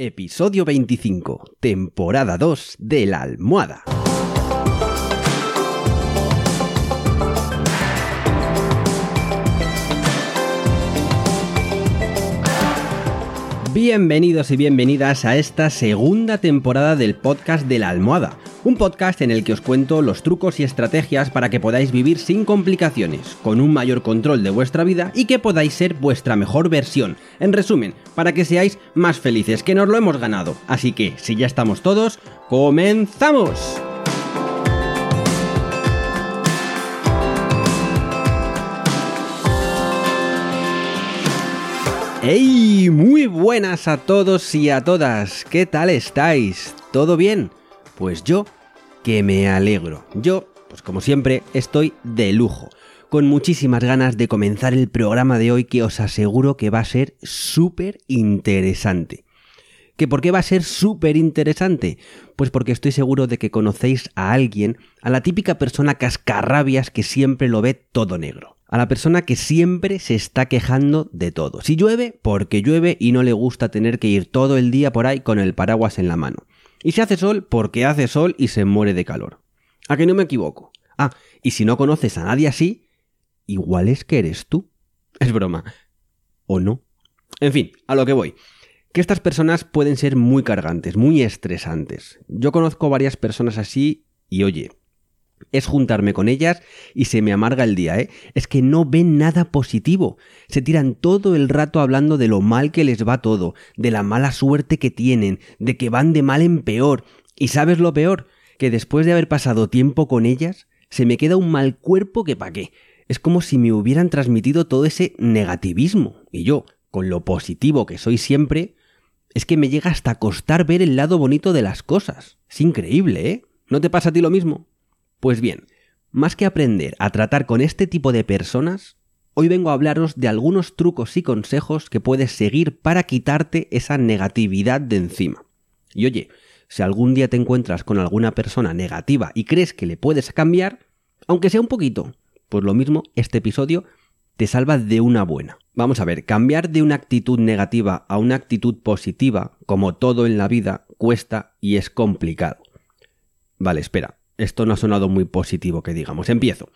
Episodio 25, temporada 2 de la almohada. Bienvenidos y bienvenidas a esta segunda temporada del podcast de la almohada, un podcast en el que os cuento los trucos y estrategias para que podáis vivir sin complicaciones, con un mayor control de vuestra vida y que podáis ser vuestra mejor versión. En resumen, para que seáis más felices, que nos lo hemos ganado. Así que, si ya estamos todos, ¡comenzamos! ¡Hey! Muy buenas a todos y a todas. ¿Qué tal estáis? ¿Todo bien? Pues yo, que me alegro. Yo, pues como siempre, estoy de lujo. Con muchísimas ganas de comenzar el programa de hoy que os aseguro que va a ser súper interesante. ¿Que por qué va a ser súper interesante? Pues porque estoy seguro de que conocéis a alguien, a la típica persona cascarrabias que siempre lo ve todo negro a la persona que siempre se está quejando de todo. Si llueve, porque llueve y no le gusta tener que ir todo el día por ahí con el paraguas en la mano. Y si hace sol, porque hace sol y se muere de calor. ¿A que no me equivoco? Ah, y si no conoces a nadie así, igual es que eres tú. Es broma. ¿O no? En fin, a lo que voy. Que estas personas pueden ser muy cargantes, muy estresantes. Yo conozco varias personas así y oye, es juntarme con ellas y se me amarga el día, ¿eh? Es que no ven nada positivo. Se tiran todo el rato hablando de lo mal que les va todo, de la mala suerte que tienen, de que van de mal en peor. ¿Y sabes lo peor? Que después de haber pasado tiempo con ellas, se me queda un mal cuerpo que pa' qué. Es como si me hubieran transmitido todo ese negativismo. Y yo, con lo positivo que soy siempre, es que me llega hasta costar ver el lado bonito de las cosas. Es increíble, ¿eh? ¿No te pasa a ti lo mismo? Pues bien, más que aprender a tratar con este tipo de personas, hoy vengo a hablaros de algunos trucos y consejos que puedes seguir para quitarte esa negatividad de encima. Y oye, si algún día te encuentras con alguna persona negativa y crees que le puedes cambiar, aunque sea un poquito, pues lo mismo, este episodio te salva de una buena. Vamos a ver, cambiar de una actitud negativa a una actitud positiva, como todo en la vida, cuesta y es complicado. Vale, espera, esto no ha sonado muy positivo que digamos. Empiezo.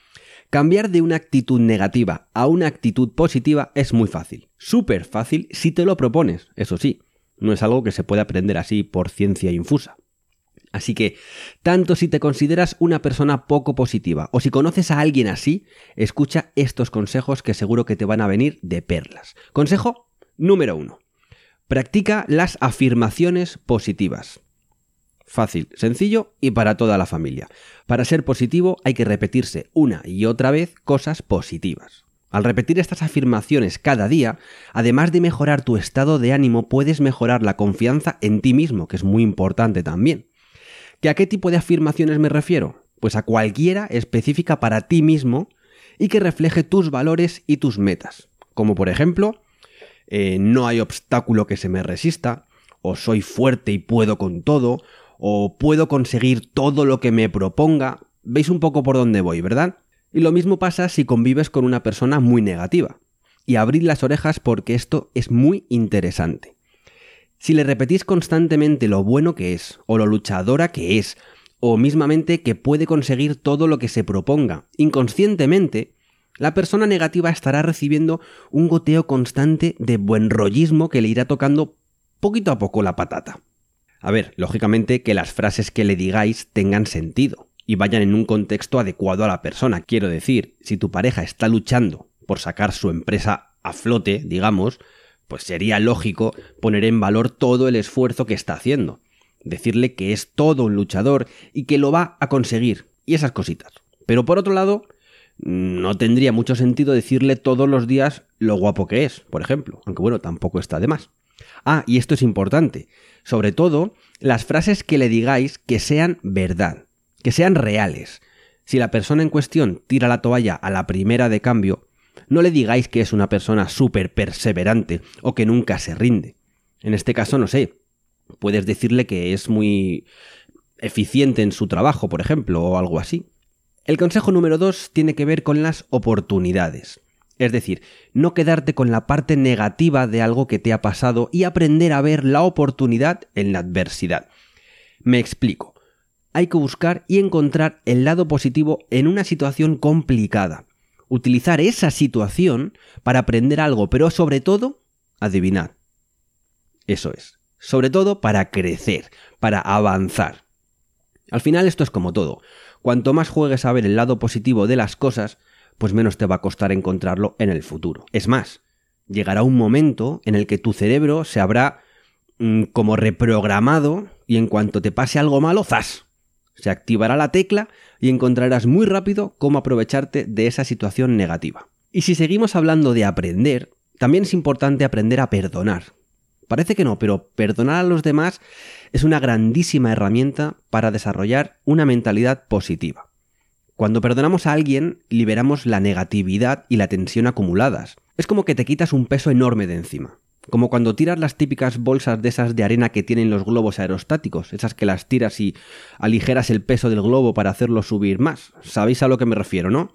Cambiar de una actitud negativa a una actitud positiva es muy fácil. Súper fácil si te lo propones, eso sí. No es algo que se puede aprender así por ciencia infusa. Así que, tanto si te consideras una persona poco positiva o si conoces a alguien así, escucha estos consejos que seguro que te van a venir de perlas. Consejo número uno. Practica las afirmaciones positivas. Fácil, sencillo y para toda la familia. Para ser positivo hay que repetirse una y otra vez cosas positivas. Al repetir estas afirmaciones cada día, además de mejorar tu estado de ánimo, puedes mejorar la confianza en ti mismo, que es muy importante también. ¿Que a qué tipo de afirmaciones me refiero? Pues a cualquiera específica para ti mismo y que refleje tus valores y tus metas. Como por ejemplo, eh, no hay obstáculo que se me resista, o soy fuerte y puedo con todo, o puedo conseguir todo lo que me proponga. Veis un poco por dónde voy, ¿verdad? Y lo mismo pasa si convives con una persona muy negativa. Y abrid las orejas porque esto es muy interesante. Si le repetís constantemente lo bueno que es, o lo luchadora que es, o mismamente que puede conseguir todo lo que se proponga, inconscientemente, la persona negativa estará recibiendo un goteo constante de buen rollismo que le irá tocando poquito a poco la patata. A ver, lógicamente que las frases que le digáis tengan sentido y vayan en un contexto adecuado a la persona. Quiero decir, si tu pareja está luchando por sacar su empresa a flote, digamos, pues sería lógico poner en valor todo el esfuerzo que está haciendo. Decirle que es todo un luchador y que lo va a conseguir. Y esas cositas. Pero por otro lado, no tendría mucho sentido decirle todos los días lo guapo que es, por ejemplo. Aunque bueno, tampoco está de más. Ah, y esto es importante. Sobre todo, las frases que le digáis que sean verdad, que sean reales. Si la persona en cuestión tira la toalla a la primera de cambio, no le digáis que es una persona súper perseverante o que nunca se rinde. En este caso, no sé, puedes decirle que es muy eficiente en su trabajo, por ejemplo, o algo así. El consejo número dos tiene que ver con las oportunidades. Es decir, no quedarte con la parte negativa de algo que te ha pasado y aprender a ver la oportunidad en la adversidad. Me explico. Hay que buscar y encontrar el lado positivo en una situación complicada. Utilizar esa situación para aprender algo, pero sobre todo, adivinar. Eso es. Sobre todo para crecer, para avanzar. Al final esto es como todo. Cuanto más juegues a ver el lado positivo de las cosas, pues menos te va a costar encontrarlo en el futuro. Es más, llegará un momento en el que tu cerebro se habrá mm, como reprogramado y en cuanto te pase algo malo, ¡zas! Se activará la tecla y encontrarás muy rápido cómo aprovecharte de esa situación negativa. Y si seguimos hablando de aprender, también es importante aprender a perdonar. Parece que no, pero perdonar a los demás es una grandísima herramienta para desarrollar una mentalidad positiva. Cuando perdonamos a alguien, liberamos la negatividad y la tensión acumuladas. Es como que te quitas un peso enorme de encima. Como cuando tiras las típicas bolsas de esas de arena que tienen los globos aerostáticos, esas que las tiras y aligeras el peso del globo para hacerlo subir más. ¿Sabéis a lo que me refiero, no?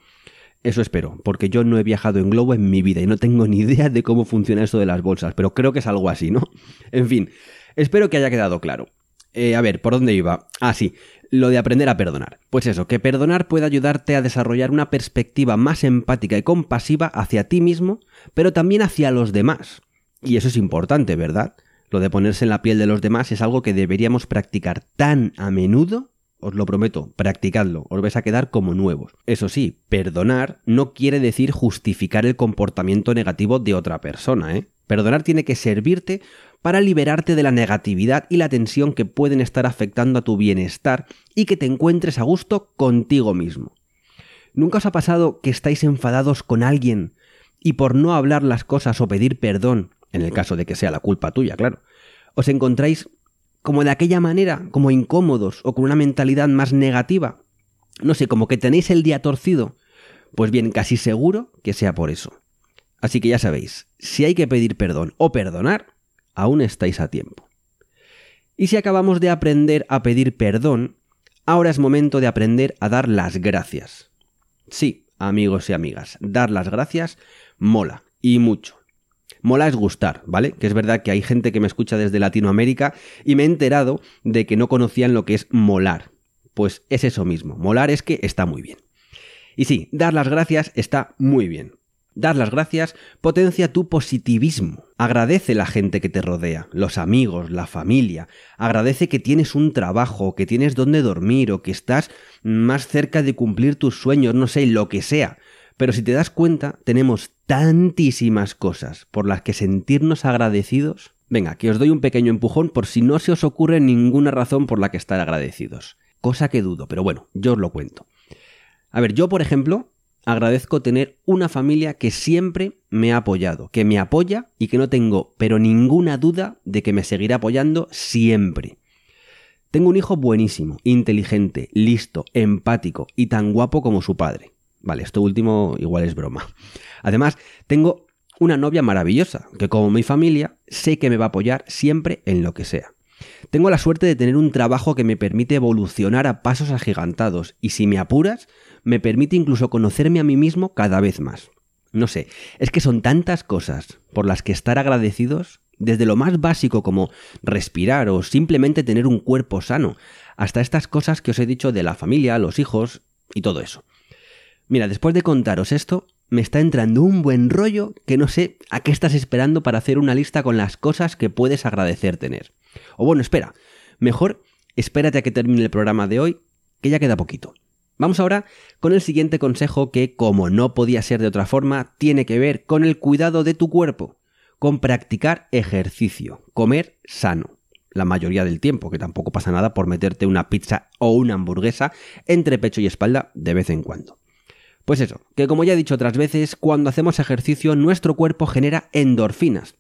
Eso espero, porque yo no he viajado en globo en mi vida y no tengo ni idea de cómo funciona eso de las bolsas, pero creo que es algo así, ¿no? En fin, espero que haya quedado claro. Eh, a ver, ¿por dónde iba? Ah, sí, lo de aprender a perdonar. Pues eso, que perdonar puede ayudarte a desarrollar una perspectiva más empática y compasiva hacia ti mismo, pero también hacia los demás. Y eso es importante, ¿verdad? Lo de ponerse en la piel de los demás es algo que deberíamos practicar tan a menudo os lo prometo, practicadlo, os vais a quedar como nuevos. Eso sí, perdonar no quiere decir justificar el comportamiento negativo de otra persona, ¿eh? Perdonar tiene que servirte para liberarte de la negatividad y la tensión que pueden estar afectando a tu bienestar y que te encuentres a gusto contigo mismo. ¿Nunca os ha pasado que estáis enfadados con alguien y por no hablar las cosas o pedir perdón, en el caso de que sea la culpa tuya, claro, os encontráis como de aquella manera, como incómodos o con una mentalidad más negativa? No sé, como que tenéis el día torcido. Pues bien, casi seguro que sea por eso. Así que ya sabéis, si hay que pedir perdón o perdonar, aún estáis a tiempo. Y si acabamos de aprender a pedir perdón, ahora es momento de aprender a dar las gracias. Sí, amigos y amigas, dar las gracias mola, y mucho. Mola es gustar, ¿vale? Que es verdad que hay gente que me escucha desde Latinoamérica y me he enterado de que no conocían lo que es molar. Pues es eso mismo, molar es que está muy bien. Y sí, dar las gracias está muy bien. Dar las gracias potencia tu positivismo. Agradece la gente que te rodea, los amigos, la familia. Agradece que tienes un trabajo, que tienes donde dormir o que estás más cerca de cumplir tus sueños, no sé, lo que sea. Pero si te das cuenta, tenemos tantísimas cosas por las que sentirnos agradecidos. Venga, que os doy un pequeño empujón por si no se os ocurre ninguna razón por la que estar agradecidos. Cosa que dudo, pero bueno, yo os lo cuento. A ver, yo por ejemplo, agradezco tener una familia que siempre me ha apoyado, que me apoya y que no tengo pero ninguna duda de que me seguirá apoyando siempre. Tengo un hijo buenísimo, inteligente, listo, empático y tan guapo como su padre. Vale, esto último igual es broma. Además, tengo una novia maravillosa, que como mi familia, sé que me va a apoyar siempre en lo que sea. Tengo la suerte de tener un trabajo que me permite evolucionar a pasos agigantados y si me apuras, me permite incluso conocerme a mí mismo cada vez más. No sé, es que son tantas cosas por las que estar agradecidos, desde lo más básico como respirar o simplemente tener un cuerpo sano, hasta estas cosas que os he dicho de la familia, los hijos y todo eso. Mira, después de contaros esto, me está entrando un buen rollo que no sé a qué estás esperando para hacer una lista con las cosas que puedes agradecer tener. O bueno, espera, mejor espérate a que termine el programa de hoy, que ya queda poquito. Vamos ahora con el siguiente consejo que, como no podía ser de otra forma, tiene que ver con el cuidado de tu cuerpo, con practicar ejercicio, comer sano, la mayoría del tiempo, que tampoco pasa nada por meterte una pizza o una hamburguesa entre pecho y espalda de vez en cuando. Pues eso, que como ya he dicho otras veces, cuando hacemos ejercicio nuestro cuerpo genera endorfinas.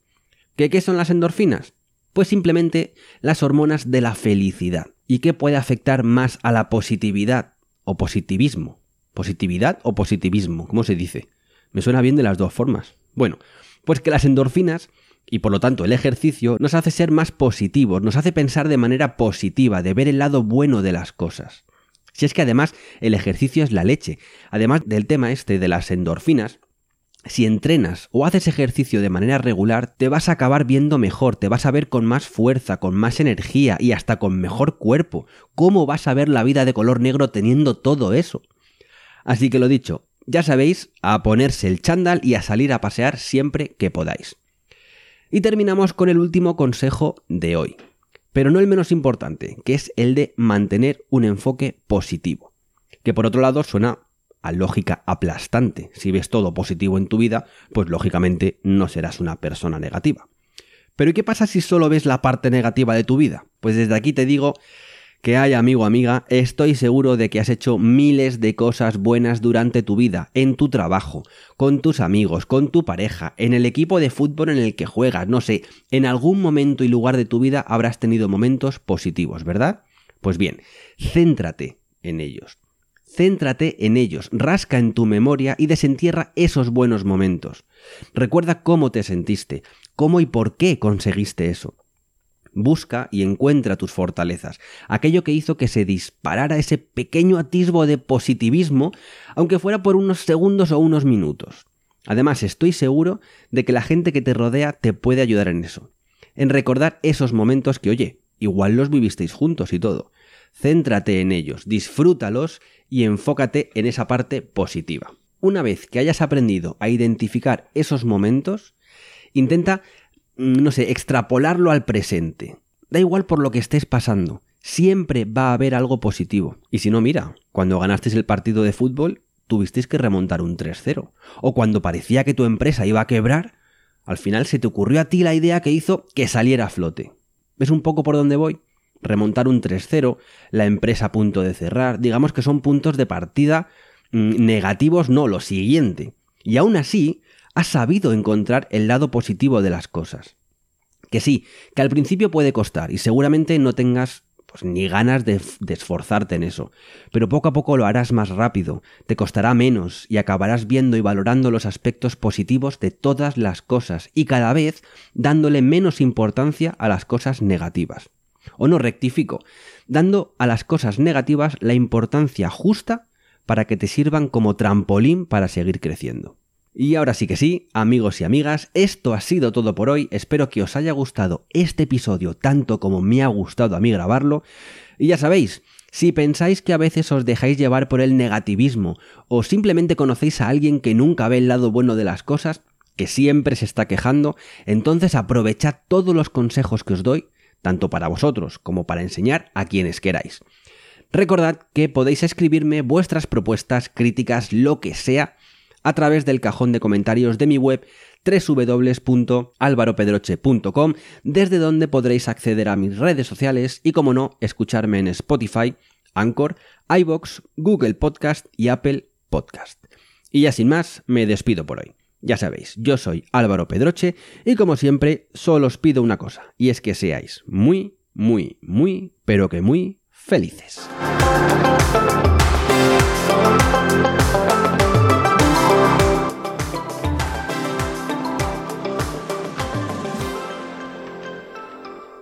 ¿Qué, son las endorfinas? Pues simplemente las hormonas de la felicidad. ¿Y qué puede afectar más a la positividad? o positivismo. ¿Positividad o positivismo? ¿Cómo se dice? Me suena bien de las dos formas. Bueno, pues que las endorfinas y por lo tanto el ejercicio nos hace ser más positivos, nos hace pensar de manera positiva, de ver el lado bueno de las cosas. Si es que además el ejercicio es la leche. Además del tema este de las endorfinas, si entrenas o haces ejercicio de manera regular, te vas a acabar viendo mejor, te vas a ver con más fuerza, con más energía y hasta con mejor cuerpo. ¿Cómo vas a ver la vida de color negro teniendo todo eso? Así que lo dicho, ya sabéis, a ponerse el chándal y a salir a pasear siempre que podáis. Y terminamos con el último consejo de hoy, pero no el menos importante, que es el de mantener un enfoque positivo, que por otro lado suena lógica aplastante. Si ves todo positivo en tu vida, pues lógicamente no serás una persona negativa. Pero ¿y qué pasa si solo ves la parte negativa de tu vida? Pues desde aquí te digo que hay amigo amiga, estoy seguro de que has hecho miles de cosas buenas durante tu vida, en tu trabajo, con tus amigos, con tu pareja, en el equipo de fútbol en el que juegas, no sé, en algún momento y lugar de tu vida habrás tenido momentos positivos, ¿verdad? Pues bien, céntrate en ellos. Céntrate en ellos, rasca en tu memoria y desentierra esos buenos momentos. Recuerda cómo te sentiste, cómo y por qué conseguiste eso. Busca y encuentra tus fortalezas, aquello que hizo que se disparara ese pequeño atisbo de positivismo, aunque fuera por unos segundos o unos minutos. Además, estoy seguro de que la gente que te rodea te puede ayudar en eso, en recordar esos momentos que, oye, igual los vivisteis juntos y todo. Céntrate en ellos, disfrútalos y enfócate en esa parte positiva. Una vez que hayas aprendido a identificar esos momentos, intenta, mm, no sé, extrapolarlo al presente. Da igual por lo que estés pasando, siempre va a haber algo positivo. Y si no, mira, cuando ganasteis el partido de fútbol, tuvisteis que remontar un 3-0. O cuando parecía que tu empresa iba a quebrar, al final se te ocurrió a ti la idea que hizo que saliera a flote. ¿Ves un poco por dónde voy? Remontar un 3-0, la empresa a punto de cerrar, digamos que son puntos de partida mm, negativos, no, lo siguiente. Y aún así, has sabido encontrar el lado positivo de las cosas. Que sí, que al principio puede costar y seguramente no tengas pues, ni ganas de, de, esforzarte en eso, pero poco a poco lo harás más rápido, te costará menos y acabarás viendo y valorando los aspectos positivos de todas las cosas y cada vez dándole menos importancia a las cosas negativas. O no rectifico, dando a las cosas negativas la importancia justa para que te sirvan como trampolín para seguir creciendo. Y ahora sí que sí, amigos y amigas, esto ha sido todo por hoy. Espero que os haya gustado este episodio tanto como me ha gustado a mí grabarlo. Y ya sabéis, si pensáis que a veces os dejáis llevar por el negativismo o simplemente conocéis a alguien que nunca ve el lado bueno de las cosas, que siempre se está quejando, entonces aprovechad todos los consejos que os doy tanto para vosotros como para enseñar a quienes queráis. Recordad que podéis escribirme vuestras propuestas, críticas, lo que sea, a través del cajón de comentarios de mi web www.alvaropedroche.com, desde donde podréis acceder a mis redes sociales y, como no, escucharme en Spotify, Anchor, iBox, Google Podcast y Apple Podcast. Y ya sin más, me despido por hoy. Ya sabéis, yo soy Álvaro Pedroche y como siempre solo os pido una cosa, y es que seáis muy, muy, muy, pero que muy felices.